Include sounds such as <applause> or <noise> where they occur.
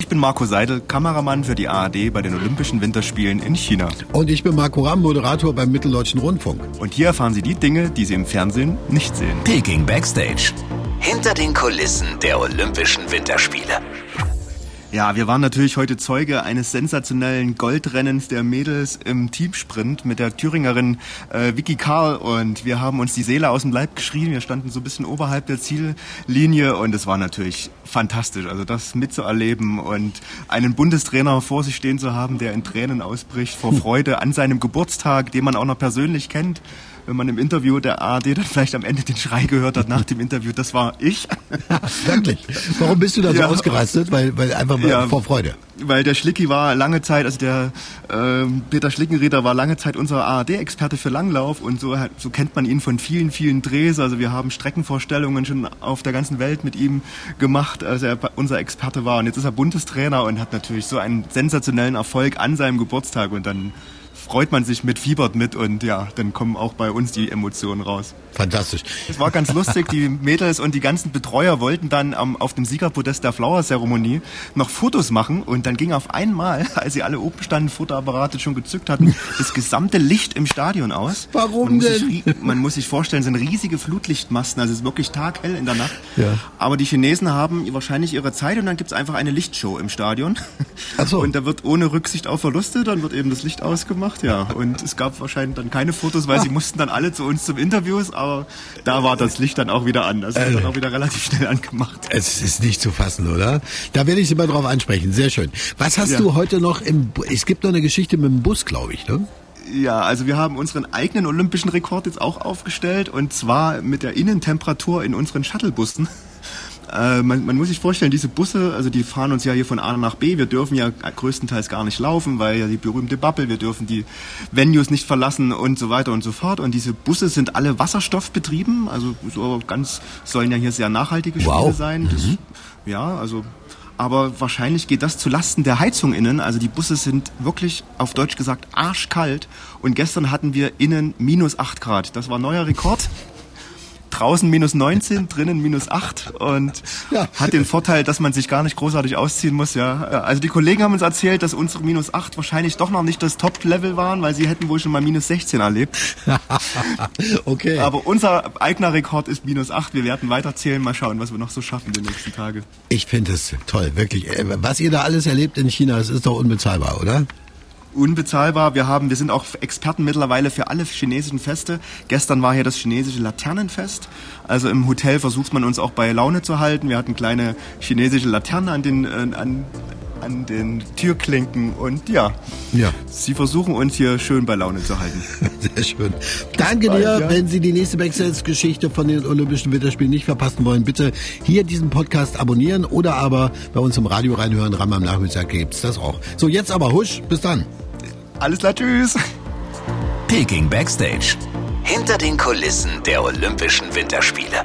Ich bin Marco Seidel, Kameramann für die ARD bei den Olympischen Winterspielen in China. Und ich bin Marco Ramm, Moderator beim Mitteldeutschen Rundfunk. Und hier erfahren Sie die Dinge, die Sie im Fernsehen nicht sehen. Peking Backstage. Hinter den Kulissen der Olympischen Winterspiele. Ja, wir waren natürlich heute Zeuge eines sensationellen Goldrennens der Mädels im Teamsprint mit der Thüringerin äh, Vicky Karl und wir haben uns die Seele aus dem Leib geschrien. Wir standen so ein bisschen oberhalb der Ziellinie und es war natürlich fantastisch, also das mitzuerleben und einen Bundestrainer vor sich stehen zu haben, der in Tränen ausbricht vor <laughs> Freude an seinem Geburtstag, den man auch noch persönlich kennt wenn man im Interview der ARD dann vielleicht am Ende den Schrei gehört hat nach dem Interview, das war ich. <laughs> Wirklich? Warum bist du da so ja. ausgerastet? Weil, weil einfach ja, vor Freude. Weil der Schlicki war lange Zeit, also der äh, Peter Schlickenrieder war lange Zeit unser ARD-Experte für Langlauf und so, so kennt man ihn von vielen, vielen Drehs. Also wir haben Streckenvorstellungen schon auf der ganzen Welt mit ihm gemacht, als er unser Experte war. Und jetzt ist er Bundestrainer und hat natürlich so einen sensationellen Erfolg an seinem Geburtstag und dann freut man sich mit, fiebert mit und ja, dann kommen auch bei uns die Emotionen raus. Fantastisch. Es war ganz lustig, die Mädels und die ganzen Betreuer wollten dann ähm, auf dem Siegerpodest der Flower-Zeremonie noch Fotos machen und dann ging auf einmal, <laughs> als sie alle oben standen, Fotoapparate schon gezückt hatten, das gesamte Licht im Stadion aus. Warum man denn? Sich, man muss sich vorstellen, es sind riesige Flutlichtmasten, also es ist wirklich taghell in der Nacht. Ja. Aber die Chinesen haben wahrscheinlich ihre Zeit und dann gibt es einfach eine Lichtshow im Stadion. Ach so. Und da wird ohne Rücksicht auf Verluste, dann wird eben das Licht ausgemacht gemacht, ja. Und es gab wahrscheinlich dann keine Fotos, weil sie mussten dann alle zu uns zum Interviews, aber da war das Licht dann auch wieder an. Das also, wird dann auch wieder relativ schnell angemacht. Es ist nicht zu fassen, oder? Da werde ich Sie mal drauf ansprechen. Sehr schön. Was hast ja. du heute noch im, es gibt noch eine Geschichte mit dem Bus, glaube ich, ne? Ja, also wir haben unseren eigenen olympischen Rekord jetzt auch aufgestellt und zwar mit der Innentemperatur in unseren Shuttlebussen. Äh, man, man, muss sich vorstellen, diese Busse, also die fahren uns ja hier von A nach B. Wir dürfen ja größtenteils gar nicht laufen, weil ja die berühmte Bubble, wir dürfen die Venues nicht verlassen und so weiter und so fort. Und diese Busse sind alle wasserstoffbetrieben, also so ganz sollen ja hier sehr nachhaltige Spiele wow. sein. Das, mhm. Ja, also aber wahrscheinlich geht das zu Lasten der Heizung innen. Also die Busse sind wirklich auf Deutsch gesagt arschkalt. Und gestern hatten wir innen minus 8 Grad. Das war neuer Rekord draußen minus 19, drinnen minus 8 und <laughs> ja. hat den Vorteil, dass man sich gar nicht großartig ausziehen muss. Ja, also die Kollegen haben uns erzählt, dass unsere minus 8 wahrscheinlich doch noch nicht das Top-Level waren, weil sie hätten wohl schon mal minus 16 erlebt. <laughs> okay. Aber unser eigener Rekord ist minus 8. Wir werden weiterzählen, mal schauen, was wir noch so schaffen die nächsten Tage. Ich finde es toll, wirklich. Äh, was ihr da alles erlebt in China, das ist doch unbezahlbar, oder? Unbezahlbar. Wir haben, wir sind auch Experten mittlerweile für alle chinesischen Feste. Gestern war hier das chinesische Laternenfest. Also im Hotel versucht man uns auch bei Laune zu halten. Wir hatten kleine chinesische Laternen an den, äh, an, an den Türklinken und ja, ja, Sie versuchen uns hier schön bei Laune zu halten. <laughs> Sehr schön. Danke dir. Ja. Wenn Sie die nächste Backstage-Geschichte von den Olympischen Winterspielen nicht verpassen wollen, bitte hier diesen Podcast abonnieren oder aber bei uns im Radio reinhören. Ram am Nachmittag gibt's das auch. So, jetzt aber husch. Bis dann. Alles klar, tschüss. Peking Backstage. Hinter den Kulissen der Olympischen Winterspiele.